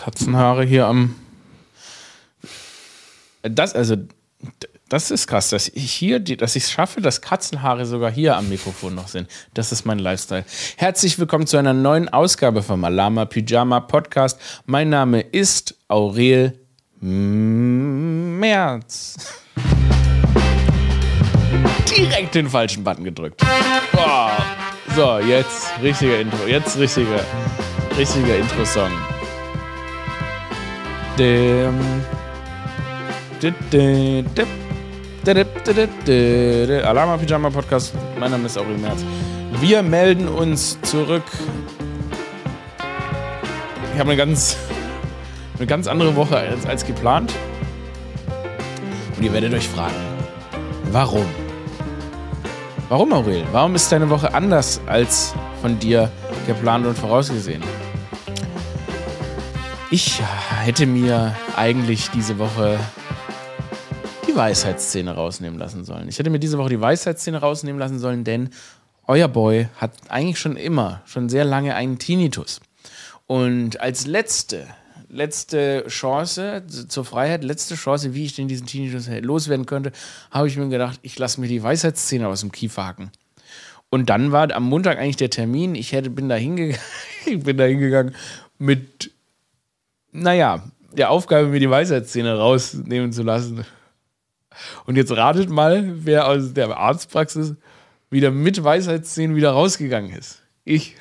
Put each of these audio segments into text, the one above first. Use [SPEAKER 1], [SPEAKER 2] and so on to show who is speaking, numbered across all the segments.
[SPEAKER 1] Katzenhaare hier am. Das, also, das ist krass, dass ich hier, dass ich es schaffe, dass Katzenhaare sogar hier am Mikrofon noch sind. Das ist mein Lifestyle. Herzlich willkommen zu einer neuen Ausgabe vom Alama Pyjama Podcast. Mein Name ist Aurel Merz. Direkt den falschen Button gedrückt. Oh. So, jetzt richtiger Intro. Jetzt richtiger, richtiger Intro-Song. Alama Pyjama Podcast. Mein Name ist Aurel Merz. Wir melden uns zurück. Ich habe eine ganz, eine ganz andere Woche als, als geplant. Und ihr werdet euch fragen, warum? Warum, Aurel? Warum ist deine Woche anders als von dir geplant und vorausgesehen? Ich hätte mir eigentlich diese Woche die Weisheitsszene rausnehmen lassen sollen. Ich hätte mir diese Woche die Weisheitsszene rausnehmen lassen sollen, denn euer Boy hat eigentlich schon immer, schon sehr lange einen Tinnitus. Und als letzte, letzte Chance zur Freiheit, letzte Chance, wie ich denn diesen Tinnitus loswerden könnte, habe ich mir gedacht, ich lasse mir die Weisheitsszene aus dem Kiefer hacken. Und dann war am Montag eigentlich der Termin. Ich hätte, ich bin da hingegangen mit naja, der Aufgabe, mir die Weisheitszähne rausnehmen zu lassen. Und jetzt ratet mal, wer aus der Arztpraxis wieder mit Weisheitszähnen wieder rausgegangen ist. Ich.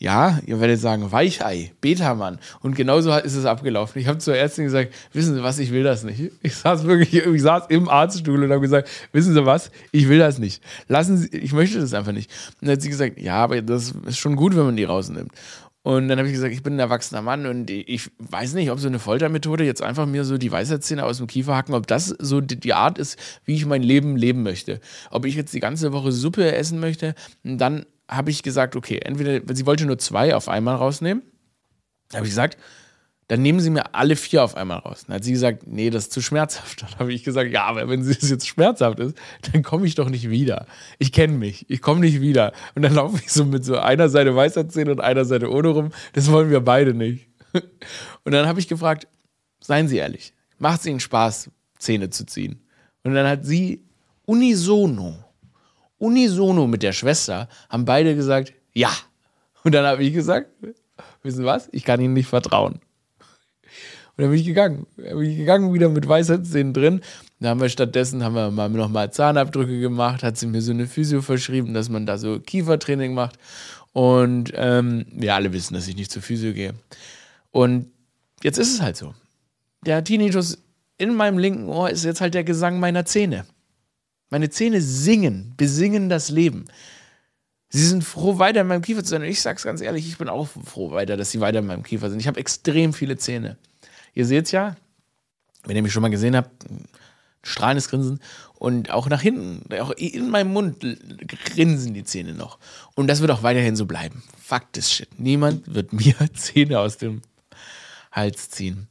[SPEAKER 1] Ja, ihr werdet sagen, Weichei, Betamann. Und genauso ist es abgelaufen. Ich habe zur Ärztin gesagt, wissen Sie was, ich will das nicht. Ich saß wirklich, ich saß im Arztstuhl und habe gesagt, wissen Sie was, ich will das nicht. Lassen Sie, ich möchte das einfach nicht. Und dann hat sie gesagt, ja, aber das ist schon gut, wenn man die rausnimmt. Und dann habe ich gesagt, ich bin ein erwachsener Mann und ich weiß nicht, ob so eine Foltermethode jetzt einfach mir so die Weisheitszähne aus dem Kiefer hacken, ob das so die Art ist, wie ich mein Leben leben möchte. Ob ich jetzt die ganze Woche Suppe essen möchte, dann habe ich gesagt, okay, entweder, sie wollte nur zwei auf einmal rausnehmen, habe ich gesagt, dann nehmen Sie mir alle vier auf einmal raus. Dann hat sie gesagt, nee, das ist zu schmerzhaft. Dann habe ich gesagt, ja, aber wenn es jetzt schmerzhaft ist, dann komme ich doch nicht wieder. Ich kenne mich, ich komme nicht wieder. Und dann laufe ich so mit so einer Seite Weisheitszähne und einer Seite ohne rum. Das wollen wir beide nicht. Und dann habe ich gefragt, seien Sie ehrlich, macht es Ihnen Spaß, Zähne zu ziehen? Und dann hat sie unisono, unisono mit der Schwester, haben beide gesagt, ja. Und dann habe ich gesagt, wissen Sie was, ich kann Ihnen nicht vertrauen. Und dann bin ich gegangen. Dann bin ich gegangen, wieder mit Weisheitszähnen drin. Da haben wir stattdessen haben wir mal nochmal Zahnabdrücke gemacht, hat sie mir so eine Physio verschrieben, dass man da so Kiefertraining macht. Und ähm, wir alle wissen, dass ich nicht zur Physio gehe. Und jetzt ist es halt so. Der Tinnitus in meinem linken Ohr ist jetzt halt der Gesang meiner Zähne. Meine Zähne singen, besingen das Leben. Sie sind froh, weiter in meinem Kiefer zu sein. Und ich sag's ganz ehrlich, ich bin auch froh weiter, dass sie weiter in meinem Kiefer sind. Ich habe extrem viele Zähne. Ihr seht es ja, wenn ihr mich schon mal gesehen habt, strahlendes Grinsen und auch nach hinten, auch in meinem Mund grinsen die Zähne noch. Und das wird auch weiterhin so bleiben. Fakt ist shit. Niemand wird mir Zähne aus dem Hals ziehen.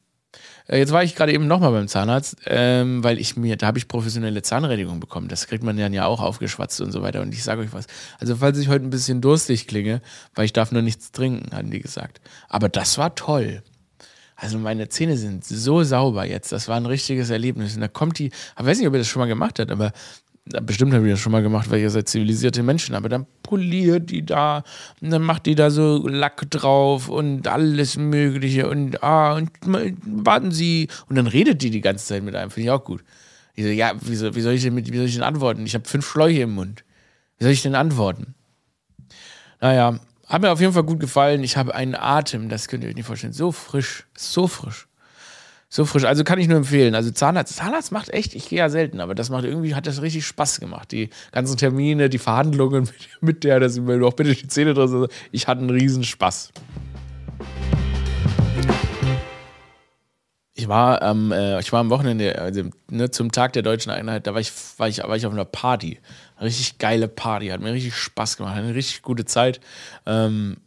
[SPEAKER 1] Äh, jetzt war ich gerade eben nochmal beim Zahnarzt, ähm, weil ich mir, da habe ich professionelle Zahnreinigung bekommen. Das kriegt man dann ja auch aufgeschwatzt und so weiter. Und ich sage euch was. Also, falls ich heute ein bisschen durstig klinge, weil ich darf nur nichts trinken, hatten die gesagt. Aber das war toll. Also meine Zähne sind so sauber jetzt. Das war ein richtiges Erlebnis. Und da kommt die, ich weiß nicht, ob ihr das schon mal gemacht habt, aber bestimmt habt ihr das schon mal gemacht, weil ihr seid zivilisierte Menschen. Aber dann poliert die da und dann macht die da so Lack drauf und alles Mögliche und ah, und warten Sie. Und dann redet die die ganze Zeit mit einem. Finde ich auch gut. Ich so, ja, wie soll, wie soll ich denn, mit, wie soll ich denn antworten? Ich habe fünf Schläuche im Mund. Wie soll ich denn antworten? Naja, hat mir auf jeden Fall gut gefallen. Ich habe einen Atem, das könnt ihr euch nicht vorstellen. So frisch, so frisch. So frisch. Also kann ich nur empfehlen. Also Zahnarzt, Zahnarzt macht echt, ich gehe ja selten, aber das macht irgendwie, hat das richtig Spaß gemacht. Die ganzen Termine, die Verhandlungen mit, mit der, dass ich mir doch bitte die Zähne drin sind. Ich hatte einen riesen Spaß. Ich war, ähm, äh, ich war am Wochenende, also, ne, zum Tag der deutschen Einheit, da war ich, war ich, war ich auf einer Party. Richtig geile Party, hat mir richtig Spaß gemacht, eine richtig gute Zeit. Ähm,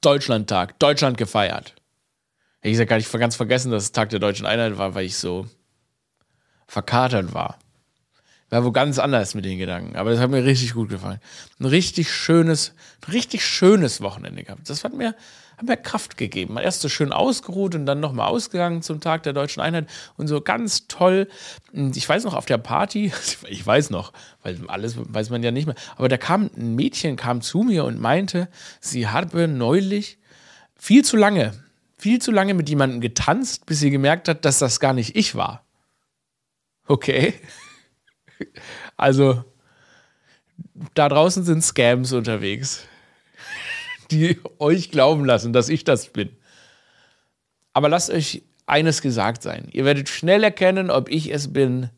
[SPEAKER 1] Deutschlandtag, Deutschland gefeiert. Ich gar nicht ganz vergessen, dass es Tag der deutschen Einheit war, weil ich so verkatert war. War wo ganz anders mit den Gedanken. Aber das hat mir richtig gut gefallen. Ein richtig schönes, richtig schönes Wochenende gehabt. Das hat mir, hat mir Kraft gegeben. Erst so schön ausgeruht und dann nochmal ausgegangen zum Tag der deutschen Einheit und so ganz toll. Und ich weiß noch, auf der Party, ich weiß noch, weil alles weiß man ja nicht mehr, aber da kam ein Mädchen, kam zu mir und meinte, sie habe neulich viel zu lange, viel zu lange mit jemandem getanzt, bis sie gemerkt hat, dass das gar nicht ich war. Okay. Also, da draußen sind Scams unterwegs, die euch glauben lassen, dass ich das bin. Aber lasst euch eines gesagt sein. Ihr werdet schnell erkennen, ob ich es bin,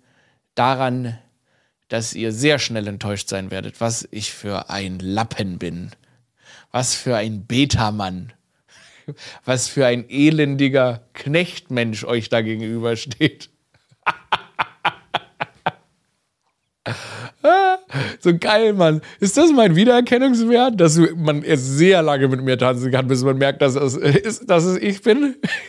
[SPEAKER 1] daran, dass ihr sehr schnell enttäuscht sein werdet, was ich für ein Lappen bin. Was für ein Betamann. Was für ein elendiger Knechtmensch euch da gegenübersteht. so geil, Mann. Ist das mein Wiedererkennungswert, dass man erst sehr lange mit mir tanzen kann, bis man merkt, dass es, ist, dass es ich bin?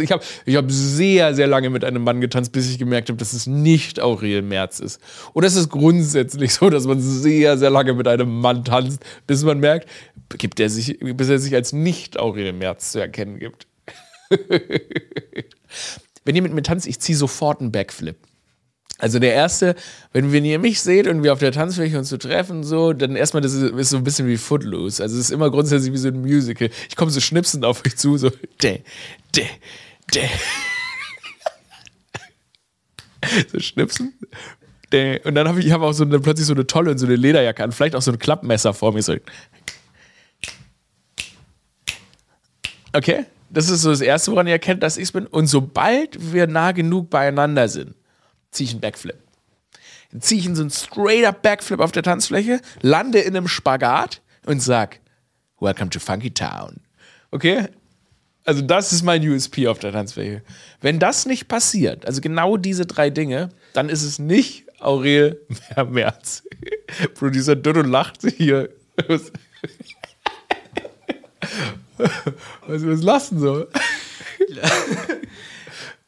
[SPEAKER 1] ich habe ich hab sehr, sehr lange mit einem Mann getanzt, bis ich gemerkt habe, dass es nicht Aurel Merz ist. Oder ist es grundsätzlich so, dass man sehr, sehr lange mit einem Mann tanzt, bis man merkt, gibt er sich, bis er sich als nicht Aurel Merz zu erkennen gibt. Wenn ihr mit mir tanzt, ich ziehe sofort einen Backflip. Also der erste, wenn, wenn ihr mich seht und wir auf der Tanzfläche uns so treffen, so, dann erstmal, das ist, ist so ein bisschen wie Footloose. Also es ist immer grundsätzlich wie so ein Musical. Ich komme so schnipsend auf euch zu, so, de, de, de. so schnipsen. De. Und dann habe ich, ich hab auch so eine, plötzlich so eine tolle und so eine Lederjacke an, vielleicht auch so ein Klappmesser vor mir. So. Okay, das ist so das Erste, woran ihr erkennt, dass ich es bin. Und sobald wir nah genug beieinander sind, ziehe ich einen Backflip. Dann ziehe ich in so einen straight-up Backflip auf der Tanzfläche, lande in einem Spagat und sag, Welcome to Funky Town. Okay? Also das ist mein USP auf der Tanzfläche. Wenn das nicht passiert, also genau diese drei Dinge, dann ist es nicht Aurel Merz. Producer Dodo lacht hier. Was, was lassen so?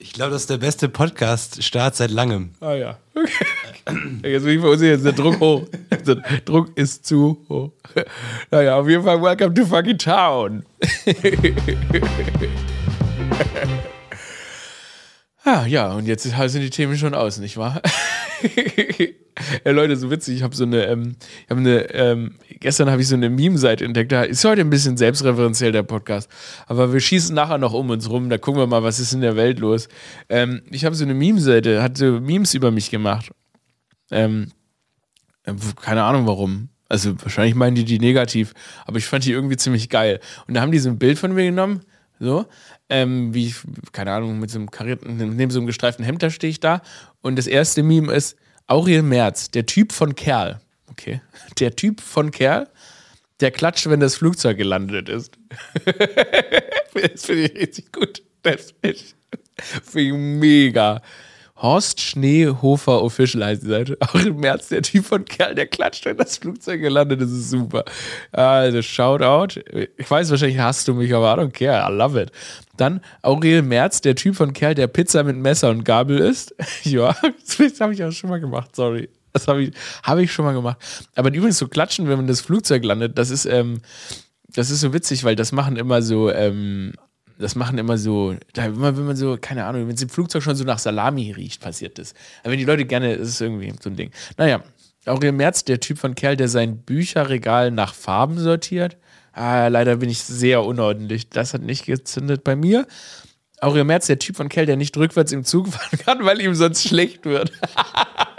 [SPEAKER 2] Ich glaube, das ist der beste Podcast-Start seit langem.
[SPEAKER 1] Ah ja. Okay. Jetzt bin ich verunsichert, jetzt der Druck hoch. Der Druck ist zu hoch. Naja, auf jeden Fall, welcome to fucking town. ah, ja, und jetzt sind die Themen schon aus, nicht wahr? ja, Leute, so witzig. Ich habe so eine, ähm, ich habe eine, ähm, gestern habe ich so eine Meme-Seite entdeckt. Da ist heute ein bisschen selbstreferenziell der Podcast. Aber wir schießen nachher noch um uns rum. Da gucken wir mal, was ist in der Welt los. Ähm, ich habe so eine Meme-Seite, hat so Memes über mich gemacht. Ähm, äh, keine Ahnung warum. Also wahrscheinlich meinen die die negativ, aber ich fand die irgendwie ziemlich geil. Und da haben die so ein Bild von mir genommen, so, ähm, wie keine Ahnung, mit so einem karierten, neben so einem gestreiften Hemd, da stehe ich da. Und das erste Meme ist, Auriel Merz, der Typ von Kerl. Okay. Der Typ von Kerl, der klatscht, wenn das Flugzeug gelandet ist. das finde ich richtig gut. Das finde ich, find ich mega. Horst Schneehofer Official heißt die Seite. Auch im März der Typ von Kerl, der klatscht, wenn das Flugzeug gelandet ist. Das ist super. Also, Shoutout. Ich weiß, wahrscheinlich hasst du mich, aber I don't care. I love it. Dann Aurel Merz, der Typ von Kerl, der Pizza mit Messer und Gabel isst. ja, das habe ich auch schon mal gemacht, sorry. Das habe ich, hab ich schon mal gemacht. Aber übrigens so klatschen, wenn man das Flugzeug landet, das ist, ähm, das ist so witzig, weil das machen immer so, ähm, das machen immer so, da immer, wenn man so, keine Ahnung, wenn es im Flugzeug schon so nach Salami riecht, passiert das. Aber wenn die Leute gerne, ist irgendwie so ein Ding. Naja, Aurel Merz, der Typ von Kerl, der sein Bücherregal nach Farben sortiert. Ah, leider bin ich sehr unordentlich. Das hat nicht gezündet bei mir. Aurel Merz, der Typ von Kerl, der nicht rückwärts im Zug fahren kann, weil ihm sonst schlecht wird.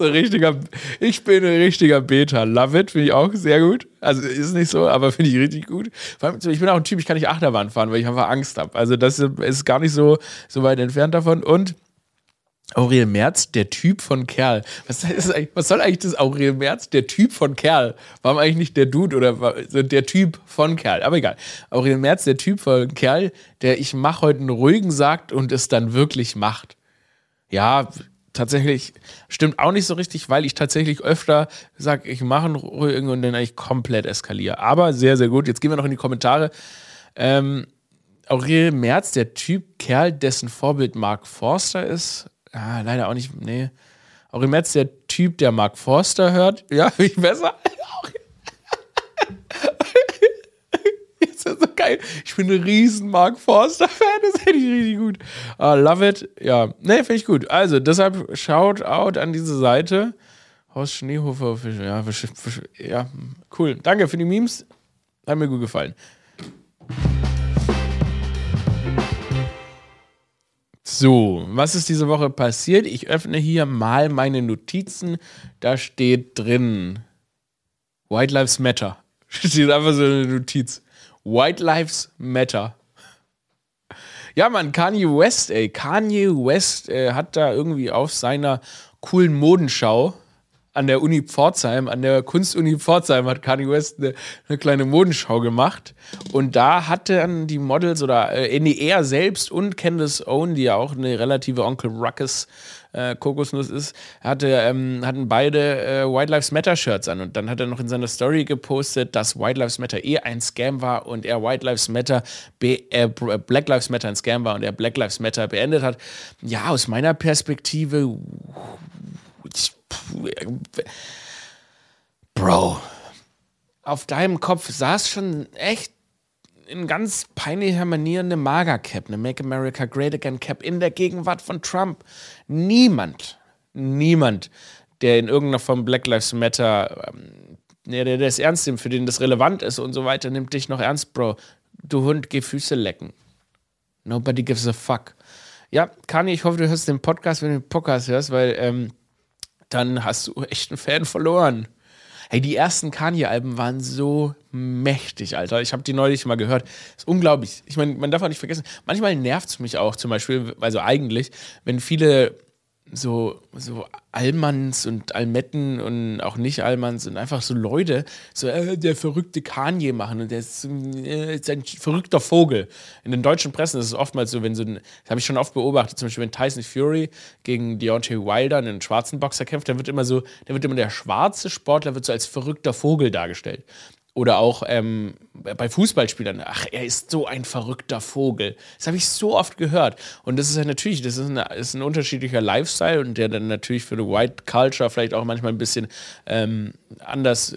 [SPEAKER 1] So richtiger, ich bin ein richtiger Beta. Love it, finde ich auch sehr gut. Also ist nicht so, aber finde ich richtig gut. Vor allem, ich bin auch ein Typ, ich kann nicht Achterbahn fahren, weil ich einfach Angst habe. Also das ist gar nicht so, so weit entfernt davon. Und Aurel Merz, der Typ von Kerl. Was, was, soll eigentlich das Aurel Merz, der Typ von Kerl? Warum eigentlich nicht der Dude oder der Typ von Kerl? Aber egal. Aurel Merz, der Typ von Kerl, der ich mach heute einen ruhigen sagt und es dann wirklich macht. Ja, tatsächlich stimmt auch nicht so richtig, weil ich tatsächlich öfter sage, ich mache einen ruhigen und dann eigentlich komplett eskaliere. Aber sehr, sehr gut. Jetzt gehen wir noch in die Kommentare. Ähm, Aurel Merz, der Typ Kerl, dessen Vorbild Mark Forster ist. Ah, leider auch nicht. Nee. Aurel Merz, der Typ, der Mark Forster hört. Ja, ich besser? Geil. Ich bin ein riesen Mark Forster-Fan, das finde ich richtig gut. Uh, love it. Ja, ne, finde ich gut. Also, deshalb shout out an diese Seite. Horst Schneehofer, ja, ja, cool. Danke für die Memes. Hat mir gut gefallen. So, was ist diese Woche passiert? Ich öffne hier mal meine Notizen. Da steht drin White Lives Matter. Steht einfach so eine Notiz. White Lives Matter. Ja, Mann, Kanye West, ey. Kanye West äh, hat da irgendwie auf seiner coolen Modenschau an der Uni Pforzheim, an der Kunstuni Pforzheim hat Kanye West eine, eine, kleine Modenschau gemacht. Und da hatten die Models oder äh, er selbst und Candace Owen, die ja auch eine relative Onkel Ruckus äh, Kokosnuss ist, hatte, ähm, hatten beide äh, White Lives Matter Shirts an. Und dann hat er noch in seiner Story gepostet, dass White Lives Matter eh ein Scam war und er White Lives Matter, äh, Black Lives Matter ein Scam war und er Black Lives Matter beendet hat. Ja, aus meiner Perspektive. Bro, auf deinem Kopf saß schon echt in ganz peinlicher Manier eine MAGA-Cap, eine Make America Great Again Cap in der Gegenwart von Trump. Niemand, niemand, der in irgendeiner Form Black Lives Matter, ähm, der, der das ernst nimmt, für den das relevant ist und so weiter, nimmt dich noch ernst, Bro. Du Hund, geh Füße lecken. Nobody gives a fuck. Ja, Kani, ich hoffe, du hörst den Podcast, wenn du den Podcast hörst, weil ähm, dann hast du echt einen Fan verloren. Hey, die ersten Kanye-Alben waren so mächtig, Alter. Ich habe die neulich mal gehört. ist unglaublich. Ich meine, man darf auch nicht vergessen, manchmal nervt es mich auch zum Beispiel, also eigentlich, wenn viele so, so Allmanns und Almetten und auch nicht Allmanns und einfach so Leute, so äh, der verrückte Kanye machen und der ist, äh, ist, ein verrückter Vogel. In den deutschen Pressen ist es oftmals so, wenn so ein, das habe ich schon oft beobachtet, zum Beispiel wenn Tyson Fury gegen Deontay Wilder, einen schwarzen Boxer kämpft, dann wird immer so, dann wird immer der schwarze Sportler wird so als verrückter Vogel dargestellt. Oder auch ähm, bei Fußballspielern, ach, er ist so ein verrückter Vogel. Das habe ich so oft gehört. Und das ist ja natürlich, das ist, eine, ist ein unterschiedlicher Lifestyle und der dann natürlich für eine White Culture vielleicht auch manchmal ein bisschen ähm, anders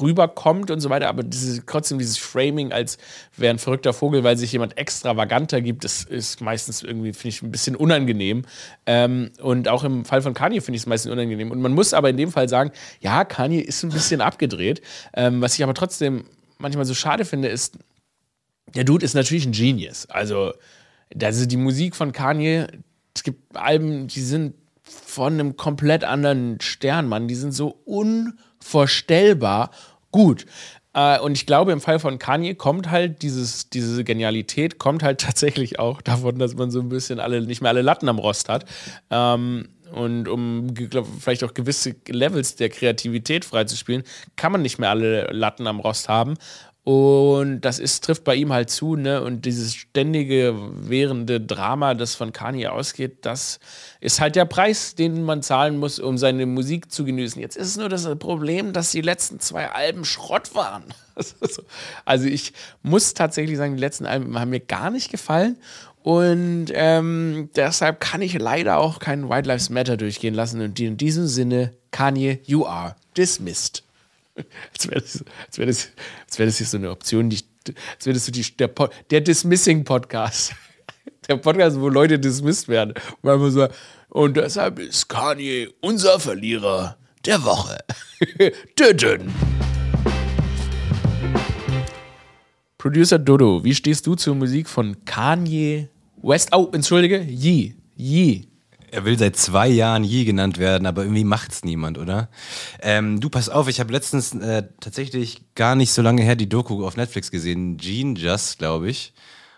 [SPEAKER 1] rüberkommt und so weiter. Aber dieses, trotzdem dieses Framing als wäre ein verrückter Vogel, weil sich jemand extravaganter gibt, das ist meistens irgendwie, finde ich, ein bisschen unangenehm. Ähm, und auch im Fall von Kanye finde ich es meistens unangenehm. Und man muss aber in dem Fall sagen, ja, Kanye ist ein bisschen abgedreht. Ähm, was ich aber trotzdem manchmal so schade finde, ist, der Dude ist natürlich ein Genius. Also, also die Musik von Kanye, es gibt Alben, die sind von einem komplett anderen Stern, Mann. Die sind so unvorstellbar gut. Äh, und ich glaube, im Fall von Kanye kommt halt dieses, diese Genialität, kommt halt tatsächlich auch davon, dass man so ein bisschen alle, nicht mehr alle Latten am Rost hat. Ähm, und um glaub, vielleicht auch gewisse Levels der Kreativität freizuspielen, kann man nicht mehr alle Latten am Rost haben. Und das ist, trifft bei ihm halt zu, ne? Und dieses ständige, währende Drama, das von Kanye ausgeht, das ist halt der Preis, den man zahlen muss, um seine Musik zu genießen. Jetzt ist nur das Problem, dass die letzten zwei Alben Schrott waren. Also ich muss tatsächlich sagen, die letzten Alben haben mir gar nicht gefallen. Und ähm, deshalb kann ich leider auch keinen White Lives Matter durchgehen lassen. Und in diesem Sinne, Kanye, you are dismissed. Als wäre das, als wär das, als wär das hier so eine Option, die, als wäre das so die, der, der Dismissing-Podcast. Der Podcast, wo Leute dismissed werden. Weil man so, und deshalb ist Kanye unser Verlierer der Woche. Töten. Producer Dodo, wie stehst du zur Musik von Kanye West? Oh, entschuldige, Yee. Yee.
[SPEAKER 2] Er will seit zwei Jahren Yee genannt werden, aber irgendwie macht's niemand, oder? Ähm, du, pass auf, ich habe letztens äh, tatsächlich gar nicht so lange her die Doku auf Netflix gesehen, Gene Just, glaube ich.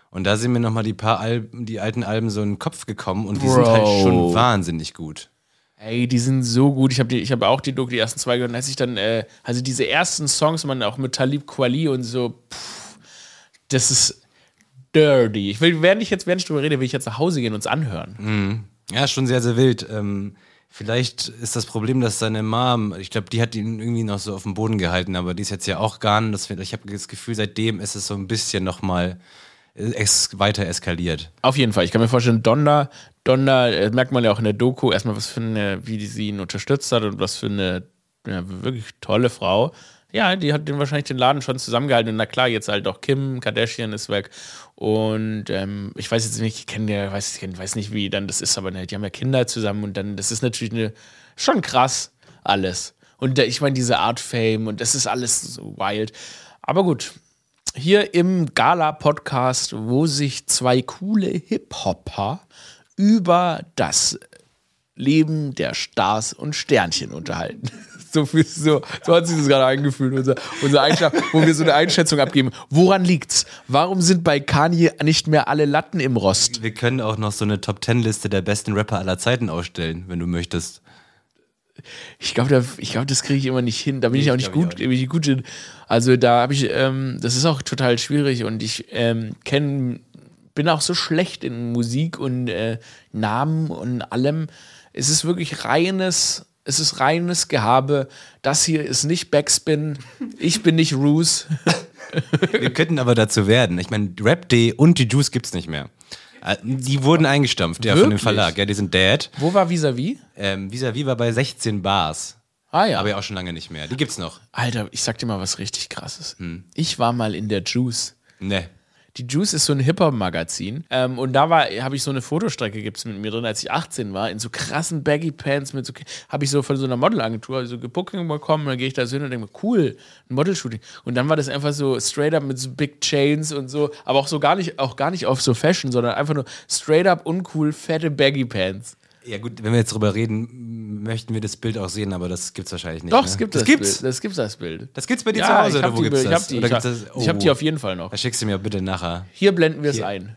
[SPEAKER 2] Und da sind mir nochmal die paar Alben, die alten Alben so in den Kopf gekommen und die Bro. sind halt schon wahnsinnig gut.
[SPEAKER 1] Ey, die sind so gut. Ich habe hab auch die Doku, die ersten zwei gehört. als ich dann, äh, also diese ersten Songs, man auch mit Talib Kweli und so, pff, das ist dirty. Ich will, während ich jetzt, während ich drüber rede, will ich jetzt nach Hause gehen und uns anhören.
[SPEAKER 2] Mhm. Ja, schon sehr, sehr wild. Ähm, vielleicht ist das Problem, dass seine Mom, ich glaube, die hat ihn irgendwie noch so auf dem Boden gehalten, aber die ist jetzt ja auch gar nicht. Ich habe das Gefühl, seitdem ist es so ein bisschen nochmal äh, es weiter eskaliert.
[SPEAKER 1] Auf jeden Fall. Ich kann mir vorstellen, Donda, Donda, äh, merkt man ja auch in der Doku, erstmal, was für eine, wie sie ihn unterstützt hat und was für eine ja, wirklich tolle Frau. Ja, die hat den wahrscheinlich den Laden schon zusammengehalten. Und na klar, jetzt halt auch Kim Kardashian ist weg. Und ähm, ich weiß jetzt nicht, ich kenne ja, weiß, ich weiß nicht, wie dann das ist, aber ne, die haben ja Kinder zusammen und dann, das ist natürlich eine, schon krass alles. Und ich meine, diese Art Fame und das ist alles so wild. Aber gut, hier im Gala-Podcast, wo sich zwei coole Hip-Hopper über das Leben der Stars und Sternchen unterhalten. So, viel, so, so hat sich das gerade eingefühlt, unser, unser wo wir so eine Einschätzung abgeben. Woran liegt's? Warum sind bei Kanye nicht mehr alle Latten im Rost?
[SPEAKER 2] Wir können auch noch so eine Top-Ten-Liste der besten Rapper aller Zeiten ausstellen, wenn du möchtest.
[SPEAKER 1] Ich glaube, da, glaub, das kriege ich immer nicht hin. Da bin ich, ich auch nicht gut, ich auch nicht. gut hin. Also da habe ich, ähm, das ist auch total schwierig und ich ähm, kenne, bin auch so schlecht in Musik und äh, Namen und allem. Es ist wirklich reines es ist reines Gehabe. Das hier ist nicht Backspin. Ich bin nicht Roos.
[SPEAKER 2] Wir könnten aber dazu werden. Ich meine, Rap Day und die Juice gibt es nicht mehr. Äh, die wurden eingestampft, ja, Wirklich? von dem Verlag. Ja, die sind dead.
[SPEAKER 1] Wo war Visavi?
[SPEAKER 2] Ähm, Visavi war bei 16 Bars.
[SPEAKER 1] Ah ja.
[SPEAKER 2] Aber ja auch schon lange nicht mehr. Die gibt's noch.
[SPEAKER 1] Alter, ich sag dir mal was richtig krasses. Hm. Ich war mal in der Juice.
[SPEAKER 2] Ne.
[SPEAKER 1] Die Juice ist so ein Hip-Hop-Magazin. Ähm, und da habe ich so eine Fotostrecke gibt's mit mir drin, als ich 18 war, in so krassen Baggy Pants mit so, habe ich so von so einer Modelagentur so Booking bekommen. Und dann gehe ich da so hin und denke mir, cool, ein Model-Shooting. Und dann war das einfach so straight up mit so Big Chains und so, aber auch so gar nicht, auch gar nicht auf so Fashion, sondern einfach nur straight up uncool, fette Baggy Pants.
[SPEAKER 2] Ja, gut, wenn wir jetzt drüber reden, möchten wir das Bild auch sehen, aber das gibt es wahrscheinlich nicht.
[SPEAKER 1] Doch,
[SPEAKER 2] ne?
[SPEAKER 1] es gibt das,
[SPEAKER 2] das gibt's.
[SPEAKER 1] Bild. Das gibt's das Bild.
[SPEAKER 2] Das gibt's bei dir ja, zu Hause oder wo gibt's
[SPEAKER 1] das? Ich habe die, ich, oh. hab die auf jeden Fall noch.
[SPEAKER 2] Da schickst du mir bitte nachher.
[SPEAKER 1] Hier blenden wir es ein.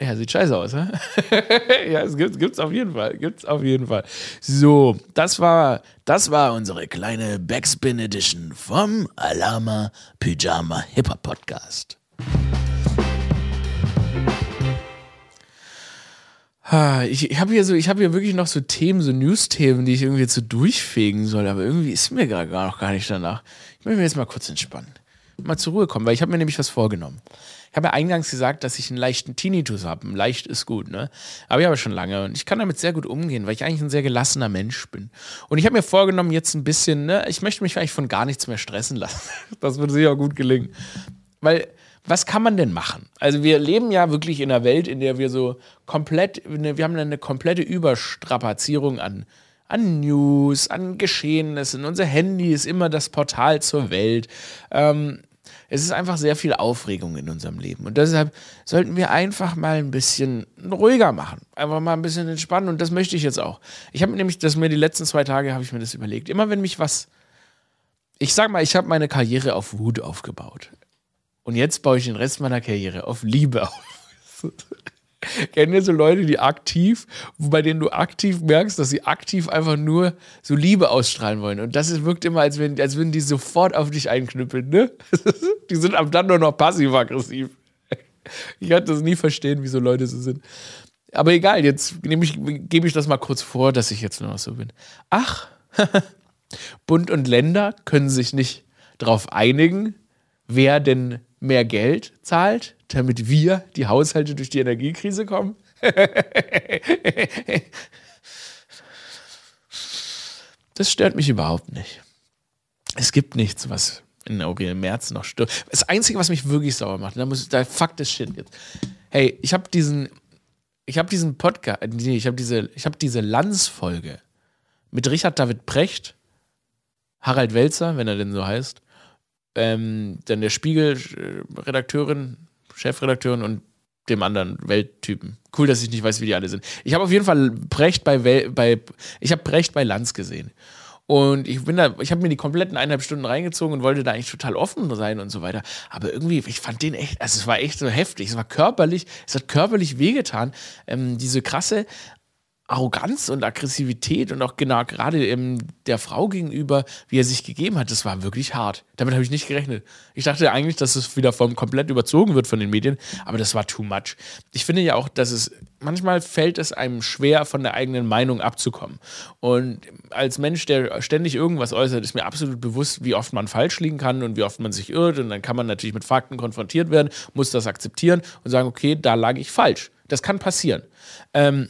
[SPEAKER 1] Ja, sieht scheiße aus, hä? ja, es gibt, gibt's auf jeden Fall, gibt's auf jeden Fall. So, das war, das war unsere kleine Backspin Edition vom Alama Pyjama Hip Hop Podcast. Ich, ich habe hier so, ich habe hier wirklich noch so Themen, so News-Themen, die ich irgendwie jetzt so durchfegen soll, aber irgendwie ist mir gerade noch gar nicht danach. Ich möchte mir jetzt mal kurz entspannen. Mal zur Ruhe kommen, weil ich habe mir nämlich was vorgenommen. Ich habe ja eingangs gesagt, dass ich einen leichten Tinnitus habe. Leicht ist gut, ne? Aber ich habe schon lange und ich kann damit sehr gut umgehen, weil ich eigentlich ein sehr gelassener Mensch bin. Und ich habe mir vorgenommen, jetzt ein bisschen, ne, ich möchte mich eigentlich von gar nichts mehr stressen lassen. Das würde sicher gut gelingen. Weil was kann man denn machen? Also wir leben ja wirklich in einer Welt, in der wir so komplett, wir haben eine komplette Überstrapazierung an, an News, an Geschehnissen. Unser Handy ist immer das Portal zur Welt. Ähm, es ist einfach sehr viel Aufregung in unserem Leben. Und deshalb sollten wir einfach mal ein bisschen ruhiger machen. Einfach mal ein bisschen entspannen. Und das möchte ich jetzt auch. Ich habe nämlich, das mir die letzten zwei Tage habe ich mir das überlegt. Immer wenn mich was. Ich sag mal, ich habe meine Karriere auf Wut aufgebaut. Und jetzt baue ich den Rest meiner Karriere auf Liebe auf. Kennen ihr so Leute, die aktiv, bei denen du aktiv merkst, dass sie aktiv einfach nur so Liebe ausstrahlen wollen? Und das ist, wirkt immer, als, wenn, als würden die sofort auf dich einknüppeln, ne? die sind ab dann nur noch passiv-aggressiv. Ich kann das nie verstehen, wie so Leute so sind. Aber egal, jetzt ich, gebe ich das mal kurz vor, dass ich jetzt nur noch so bin. Ach, Bund und Länder können sich nicht darauf einigen, wer denn mehr Geld zahlt, damit wir, die Haushalte, durch die Energiekrise kommen? das stört mich überhaupt nicht. Es gibt nichts, was in Aurel März noch stört. Das Einzige, was mich wirklich sauer macht, da muss da fuck das Shit jetzt. Hey, ich habe diesen, ich habe diesen Podcast, nee, ich habe diese, ich habe diese Lanz-Folge mit Richard David Precht, Harald Welzer, wenn er denn so heißt, ähm, dann der Spiegel-Redakteurin, Chefredakteurin und dem anderen Welttypen. Cool, dass ich nicht weiß, wie die alle sind. Ich habe auf jeden Fall Brecht bei, Wel bei ich habe Brecht bei Lanz gesehen. Und ich bin da, ich habe mir die kompletten eineinhalb Stunden reingezogen und wollte da eigentlich total offen sein und so weiter. Aber irgendwie, ich fand den echt, also es war echt so heftig. Es war körperlich, es hat körperlich wehgetan. Ähm, diese krasse Arroganz und Aggressivität und auch genau gerade ähm, der Frau gegenüber, wie er sich gegeben hat, das war wirklich hart. Damit habe ich nicht gerechnet. Ich dachte eigentlich, dass es wieder vom komplett überzogen wird von den Medien, aber das war too much. Ich finde ja auch, dass es manchmal fällt es einem schwer, von der eigenen Meinung abzukommen. Und als Mensch, der ständig irgendwas äußert, ist mir absolut bewusst, wie oft man falsch liegen kann und wie oft man sich irrt. Und dann kann man natürlich mit Fakten konfrontiert werden, muss das akzeptieren und sagen, okay, da lag ich falsch. Das kann passieren. Ähm,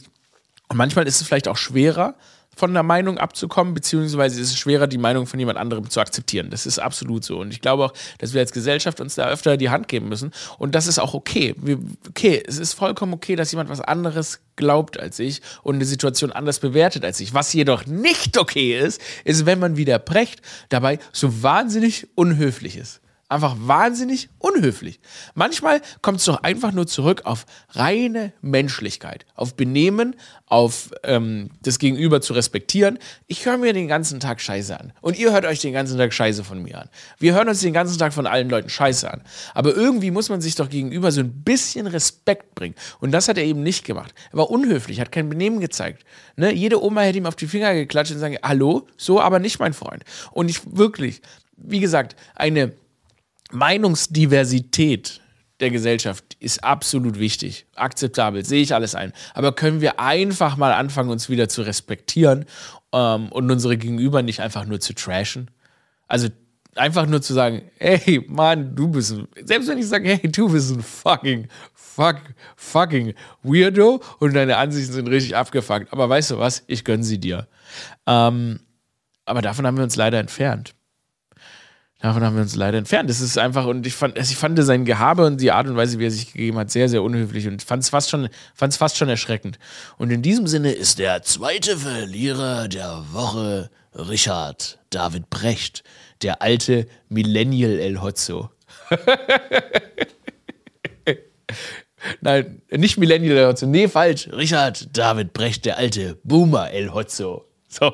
[SPEAKER 1] und manchmal ist es vielleicht auch schwerer, von der Meinung abzukommen, beziehungsweise ist es schwerer, die Meinung von jemand anderem zu akzeptieren. Das ist absolut so. Und ich glaube auch, dass wir als Gesellschaft uns da öfter die Hand geben müssen. Und das ist auch okay. Wir, okay, es ist vollkommen okay, dass jemand was anderes glaubt als ich und eine Situation anders bewertet als ich. Was jedoch nicht okay ist, ist, wenn man widerbrecht, dabei so wahnsinnig unhöflich ist einfach wahnsinnig unhöflich. Manchmal kommt es doch einfach nur zurück auf reine Menschlichkeit, auf Benehmen, auf ähm, das Gegenüber zu respektieren. Ich höre mir den ganzen Tag Scheiße an und ihr hört euch den ganzen Tag Scheiße von mir an. Wir hören uns den ganzen Tag von allen Leuten Scheiße an. Aber irgendwie muss man sich doch gegenüber so ein bisschen Respekt bringen. Und das hat er eben nicht gemacht. Er war unhöflich, hat kein Benehmen gezeigt. Ne? Jede Oma hätte ihm auf die Finger geklatscht und sagen, hallo, so aber nicht mein Freund. Und ich wirklich, wie gesagt, eine Meinungsdiversität der Gesellschaft ist absolut wichtig, akzeptabel, sehe ich alles ein. Aber können wir einfach mal anfangen, uns wieder zu respektieren ähm, und unsere Gegenüber nicht einfach nur zu trashen? Also einfach nur zu sagen, hey, Mann, du bist ein, selbst wenn ich sage, hey, du bist ein fucking, fuck, fucking Weirdo und deine Ansichten sind richtig abgefuckt. Aber weißt du was? Ich gönne sie dir. Ähm, aber davon haben wir uns leider entfernt. Davon haben wir uns leider entfernt. Das ist einfach, und ich fand, ich fand sein Gehabe und die Art und Weise, wie er sich gegeben hat, sehr, sehr unhöflich und fand es fast schon, fand's fast schon erschreckend. Und in diesem Sinne ist der zweite Verlierer der Woche Richard David Brecht, der alte Millennial El Hotzo. Nein, nicht Millennial El Hotzo. Nee, falsch. Richard David Brecht, der alte Boomer El Hotzo. So.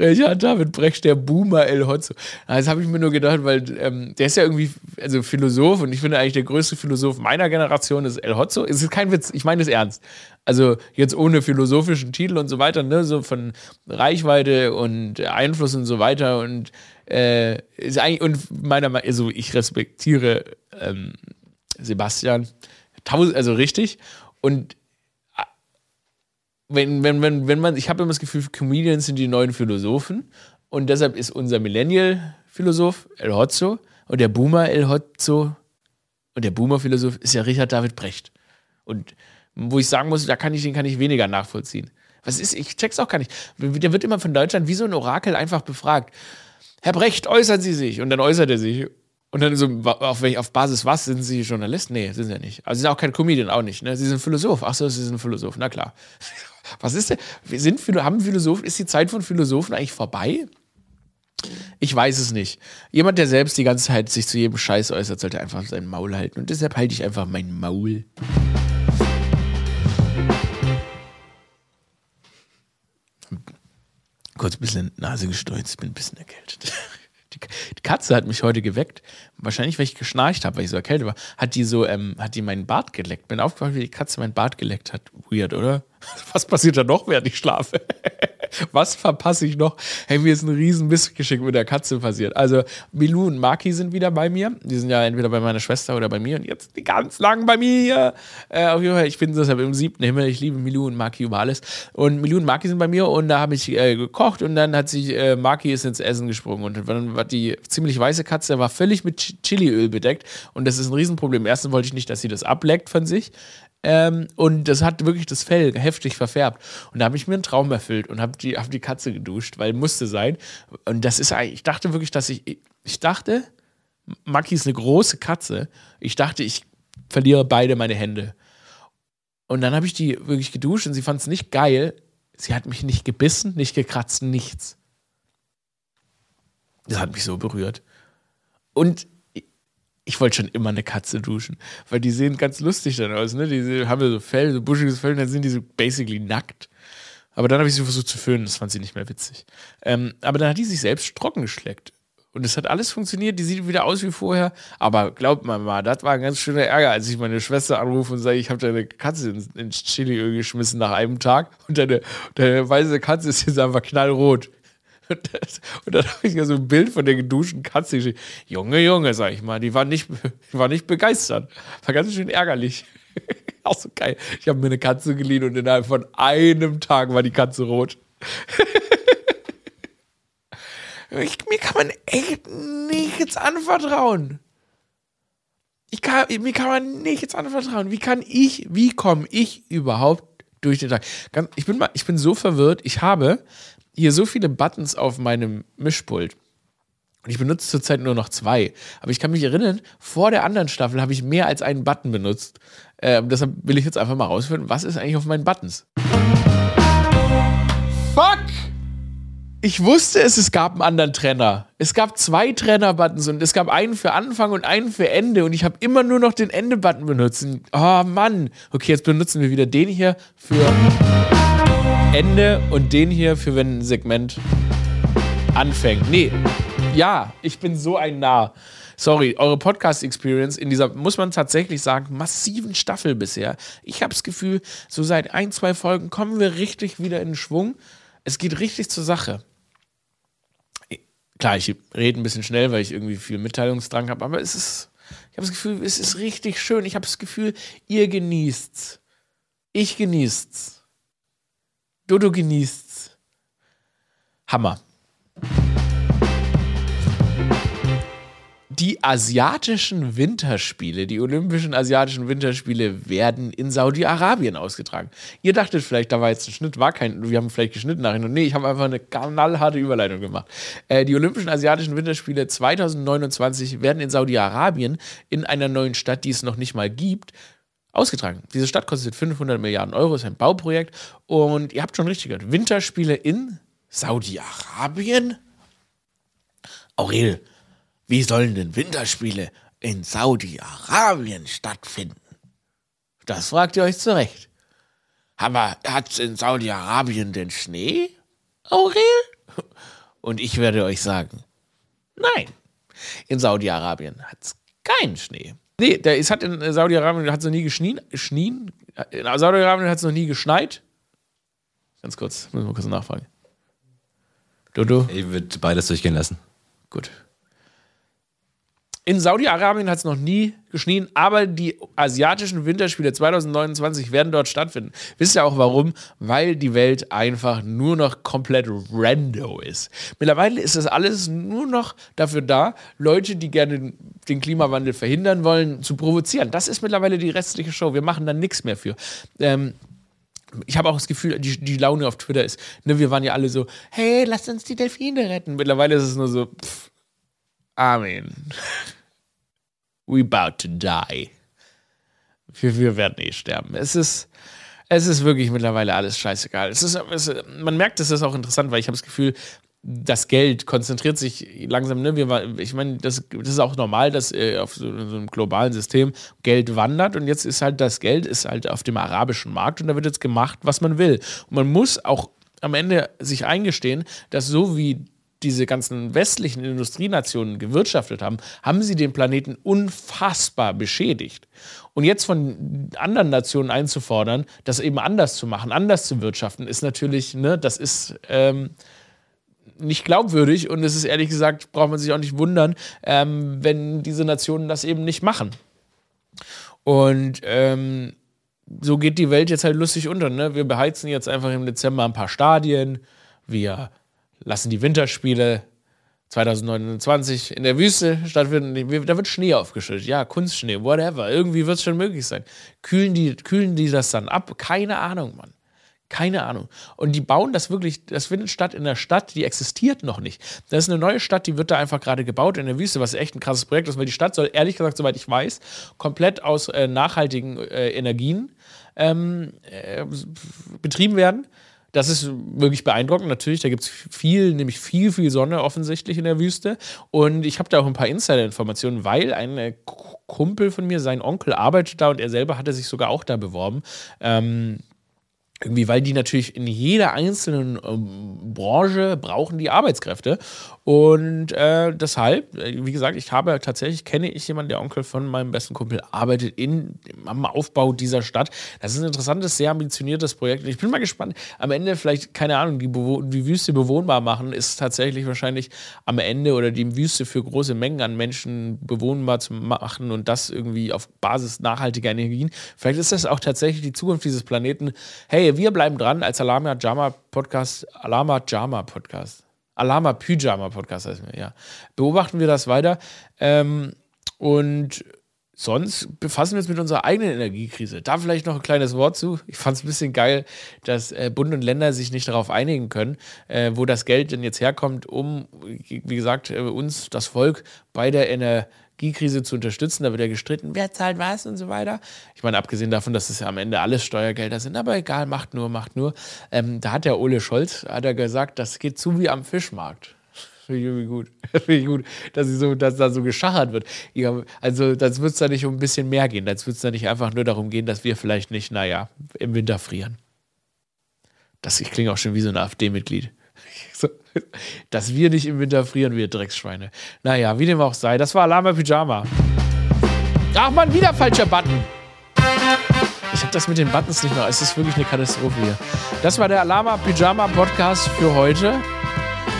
[SPEAKER 1] Richard David Brecht, der Boomer El Hotzo. Das habe ich mir nur gedacht, weil ähm, der ist ja irgendwie, also Philosoph und ich finde eigentlich der größte Philosoph meiner Generation ist El Hotzo. Es ist kein Witz, ich meine es ernst. Also jetzt ohne philosophischen Titel und so weiter, ne, so von Reichweite und Einfluss und so weiter und äh, ist eigentlich, und meiner Meinung also ich respektiere ähm, Sebastian, also richtig und wenn, wenn, wenn, wenn man, ich habe immer das Gefühl, Comedians sind die neuen Philosophen und deshalb ist unser Millennial-Philosoph El Hotzo und der Boomer El Hotzo und der Boomer-Philosoph ist ja Richard David Brecht. Und wo ich sagen muss, da kann ich den kann ich weniger nachvollziehen. Was ist, ich check's auch gar nicht. Der wird immer von Deutschland wie so ein Orakel einfach befragt. Herr Brecht, äußern Sie sich. Und dann äußert er sich. Und dann so, auf, auf Basis was? Sind Sie Journalist? Nee, sind Sie ja nicht. Also Sie sind auch kein Comedian, auch nicht. Ne? Sie sind Philosoph. Ach so, Sie sind Philosoph. Na klar. Was ist denn? Sind, haben Philosophen, ist die Zeit von Philosophen eigentlich vorbei? Ich weiß es nicht. Jemand, der selbst die ganze Zeit sich zu jedem Scheiß äußert, sollte einfach sein Maul halten. Und deshalb halte ich einfach mein Maul. Kurz ein bisschen Nase gesteuert, bin ein bisschen erkältet. Die, Katze hat mich heute geweckt. Wahrscheinlich, weil ich geschnarcht habe, weil ich so erkältet war. Hat die so, ähm, hat die meinen Bart geleckt. Bin aufgewacht, wie die Katze meinen Bart geleckt hat. Weird, oder? Was passiert da noch, während ich schlafe? Was verpasse ich noch? Hey, mir ist ein riesen Missgeschick mit der Katze passiert. Also, Milou und Maki sind wieder bei mir. Die sind ja entweder bei meiner Schwester oder bei mir und jetzt die ganz lang bei mir. Äh, auf jeden Fall, ich bin deshalb im siebten Himmel. Ich liebe Milou und Maki über alles. Und Milou und Maki sind bei mir und da habe ich äh, gekocht und dann hat sich äh, Maki ist ins Essen gesprungen und dann war die ziemlich weiße Katze war völlig mit Chiliöl bedeckt und das ist ein Riesenproblem. Erstens wollte ich nicht, dass sie das ableckt von sich. Ähm, und das hat wirklich das Fell heftig verfärbt. Und da habe ich mir einen Traum erfüllt und habe die, hab die Katze geduscht, weil musste sein. Und das ist eigentlich, ich dachte wirklich, dass ich, ich dachte, Maki ist eine große Katze. Ich dachte, ich verliere beide meine Hände. Und dann habe ich die wirklich geduscht und sie fand es nicht geil. Sie hat mich nicht gebissen, nicht gekratzt, nichts. Das hat mich so berührt. Und ich wollte schon immer eine Katze duschen, weil die sehen ganz lustig dann aus, ne? Die haben ja so Fell, so buschiges Fell, und dann sind die so basically nackt. Aber dann habe ich sie versucht zu föhnen, das fand sie nicht mehr witzig. Ähm, aber dann hat die sich selbst trocken geschleckt. Und es hat alles funktioniert, die sieht wieder aus wie vorher. Aber glaubt mal mal, das war ein ganz schöner Ärger, als ich meine Schwester anrufe und sage, ich habe deine Katze ins, ins Chiliöl geschmissen nach einem Tag und deine, deine weiße Katze ist jetzt einfach knallrot. Und, das, und dann habe ich ja so ein Bild von der geduschten Katze geschickt. Junge, Junge, sag ich mal, die war nicht, die war nicht begeistert. War ganz schön ärgerlich. Auch so geil. Ich habe mir eine Katze geliehen und innerhalb von einem Tag war die Katze rot. ich, mir kann man echt nichts anvertrauen. Ich kann, mir kann man nichts anvertrauen. Wie kann ich, wie komme ich überhaupt durch den Tag. Ich, bin mal, ich bin so verwirrt. Ich habe hier so viele Buttons auf meinem Mischpult. Und ich benutze zurzeit nur noch zwei. Aber ich kann mich erinnern, vor der anderen Staffel habe ich mehr als einen Button benutzt. Äh, deshalb will ich jetzt einfach mal rausfinden, was ist eigentlich auf meinen Buttons? Fuck! Ich wusste es, es gab einen anderen Trenner. Es gab zwei Trenner-Buttons und es gab einen für Anfang und einen für Ende und ich habe immer nur noch den Ende-Button benutzt. Oh Mann. Okay, jetzt benutzen wir wieder den hier für Ende und den hier für wenn ein Segment anfängt. Nee, ja, ich bin so ein Narr. Sorry, eure Podcast-Experience in dieser, muss man tatsächlich sagen, massiven Staffel bisher. Ich habe das Gefühl, so seit ein, zwei Folgen kommen wir richtig wieder in Schwung. Es geht richtig zur Sache. Klar, ich rede ein bisschen schnell, weil ich irgendwie viel Mitteilungsdrang habe, aber es ist, ich habe das Gefühl, es ist richtig schön. Ich habe das Gefühl, ihr genießt's. Ich genießt's. Dodo genießt's. Hammer. die asiatischen Winterspiele, die Olympischen Asiatischen Winterspiele werden in Saudi-Arabien ausgetragen. Ihr dachtet vielleicht, da war jetzt ein Schnitt, war kein, wir haben vielleicht geschnitten nachher. Nee, ich habe einfach eine knallharte Überleitung gemacht. Äh, die Olympischen Asiatischen Winterspiele 2029 werden in Saudi-Arabien in einer neuen Stadt, die es noch nicht mal gibt, ausgetragen. Diese Stadt kostet 500 Milliarden Euro, ist ein Bauprojekt und ihr habt schon richtig gehört, Winterspiele in Saudi-Arabien? Aurel, wie sollen denn Winterspiele in Saudi-Arabien stattfinden? Das fragt ihr euch zurecht. Aber hat es in Saudi-Arabien denn Schnee, Aurel? Und ich werde euch sagen, nein. In Saudi-Arabien hat es keinen Schnee. Nee, der, es hat in Saudi-Arabien hat es noch nie geschnien. Schnien? In Saudi-Arabien hat es noch nie geschneit. Ganz kurz, müssen wir kurz nachfragen. Dodo?
[SPEAKER 2] Ich würde beides durchgehen lassen.
[SPEAKER 1] Gut. In Saudi-Arabien hat es noch nie geschnien, aber die asiatischen Winterspiele 2029 werden dort stattfinden. Wisst ihr auch warum? Weil die Welt einfach nur noch komplett rando ist. Mittlerweile ist das alles nur noch dafür da, Leute, die gerne den Klimawandel verhindern wollen, zu provozieren. Das ist mittlerweile die restliche Show. Wir machen da nichts mehr für. Ähm, ich habe auch das Gefühl, die, die Laune auf Twitter ist, ne, wir waren ja alle so, hey, lasst uns die Delfine retten. Mittlerweile ist es nur so, pff, Amen. We about to die. Wir, wir werden eh sterben. Es ist, es ist wirklich mittlerweile alles scheißegal. Es ist, es, man merkt, es ist auch interessant, weil ich habe das Gefühl, das Geld konzentriert sich langsam, ne? Wir, ich meine, das, das ist auch normal, dass äh, auf so, so, einem globalen System Geld wandert und jetzt ist halt das Geld ist halt auf dem arabischen Markt und da wird jetzt gemacht, was man will. Und man muss auch am Ende sich eingestehen, dass so wie diese ganzen westlichen Industrienationen gewirtschaftet haben, haben sie den Planeten unfassbar beschädigt. Und jetzt von anderen Nationen einzufordern, das eben anders zu machen, anders zu wirtschaften, ist natürlich, ne, das ist ähm, nicht glaubwürdig und es ist ehrlich gesagt, braucht man sich auch nicht wundern, ähm, wenn diese Nationen das eben nicht machen. Und ähm, so geht die Welt jetzt halt lustig unter. Ne? Wir beheizen jetzt einfach im Dezember ein paar Stadien, wir lassen die Winterspiele 2029 in der Wüste stattfinden. Da wird Schnee aufgeschüttet. Ja, Kunstschnee, whatever. Irgendwie wird es schon möglich sein. Kühlen die, kühlen die das dann ab? Keine Ahnung, Mann. Keine Ahnung. Und die bauen das wirklich, das findet statt in der Stadt, die existiert noch nicht. Das ist eine neue Stadt, die wird da einfach gerade gebaut in der Wüste, was echt ein krasses Projekt ist, weil die Stadt soll, ehrlich gesagt, soweit ich weiß, komplett aus äh, nachhaltigen äh, Energien ähm, äh, betrieben werden. Das ist wirklich beeindruckend. Natürlich, da gibt es viel, nämlich viel, viel Sonne offensichtlich in der Wüste. Und ich habe da auch ein paar Insider-Informationen, weil ein Kumpel von mir, sein Onkel, arbeitet da und er selber hatte sich sogar auch da beworben. Ähm, irgendwie, weil die natürlich in jeder einzelnen ähm, Branche brauchen die Arbeitskräfte. Und äh, deshalb, äh, wie gesagt, ich habe tatsächlich, kenne ich jemanden, der Onkel von meinem besten Kumpel arbeitet in, am Aufbau dieser Stadt. Das ist ein interessantes, sehr ambitioniertes Projekt. Und ich bin mal gespannt, am Ende vielleicht, keine Ahnung, die, die Wüste bewohnbar machen, ist tatsächlich wahrscheinlich am Ende oder die Wüste für große Mengen an Menschen bewohnbar zu machen und das irgendwie auf Basis nachhaltiger Energien. Vielleicht ist das auch tatsächlich die Zukunft dieses Planeten. Hey, wir bleiben dran als Alama Jama Podcast, Alama Jama Podcast. Alama Pyjama Podcast heißt mir, ja. Beobachten wir das weiter. Ähm, und sonst befassen wir uns mit unserer eigenen Energiekrise. Da vielleicht noch ein kleines Wort zu. Ich fand es ein bisschen geil, dass äh, Bund und Länder sich nicht darauf einigen können, äh, wo das Geld denn jetzt herkommt, um, wie gesagt, äh, uns, das Volk, bei der Energiekrise zu unterstützen. Da wird ja gestritten, wer zahlt was und so weiter. Ich meine, abgesehen davon, dass es ja am Ende alles Steuergelder sind, aber egal, macht nur, macht nur. Ähm, da hat der Ole Scholz, hat er gesagt, das geht zu wie am Fischmarkt. Finde ich gut. Finde ich gut, dass, ich so, dass da so geschachert wird. Also, das wird es da nicht um ein bisschen mehr gehen. Das wird es da nicht einfach nur darum gehen, dass wir vielleicht nicht, naja, im Winter frieren. Das, ich klinge auch schon wie so ein AfD-Mitglied. So, dass wir nicht im Winter frieren, wir Drecksschweine. Naja, wie dem auch sei. Das war Alarma Pyjama. Ach man, wieder falscher Button. Ich habe das mit den Buttons nicht mehr. Es ist wirklich eine Katastrophe hier. Das war der Alarma Pyjama Podcast für heute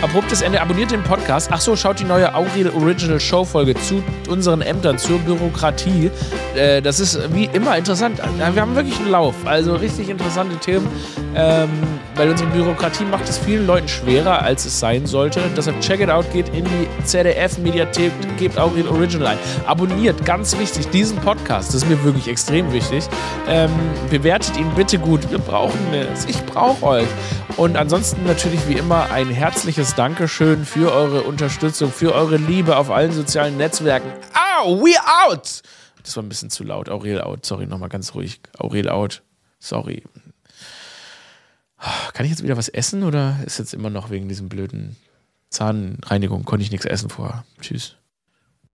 [SPEAKER 1] abruptes Ende. Abonniert den Podcast. Ach so, schaut die neue Aurel Original Show Folge zu unseren Ämtern, zur Bürokratie. Äh, das ist wie immer interessant. Wir haben wirklich einen Lauf. Also richtig interessante Themen. Ähm, weil unsere Bürokratie macht es vielen Leuten schwerer, als es sein sollte. Deshalb check it out, geht in die ZDF-Mediathek, gebt Aurel Original ein. Abonniert, ganz wichtig, diesen Podcast. Das ist mir wirklich extrem wichtig. Ähm, bewertet ihn bitte gut. Wir brauchen es. Ich brauche euch. Und ansonsten natürlich wie immer ein herzliches Dankeschön für eure Unterstützung, für eure Liebe auf allen sozialen Netzwerken. Au, we out! Das war ein bisschen zu laut. Aurel out. Sorry, nochmal ganz ruhig. Aurel out. Sorry. Kann ich jetzt wieder was essen oder ist jetzt immer noch wegen diesem blöden Zahnreinigung? Konnte ich nichts essen vorher. Tschüss.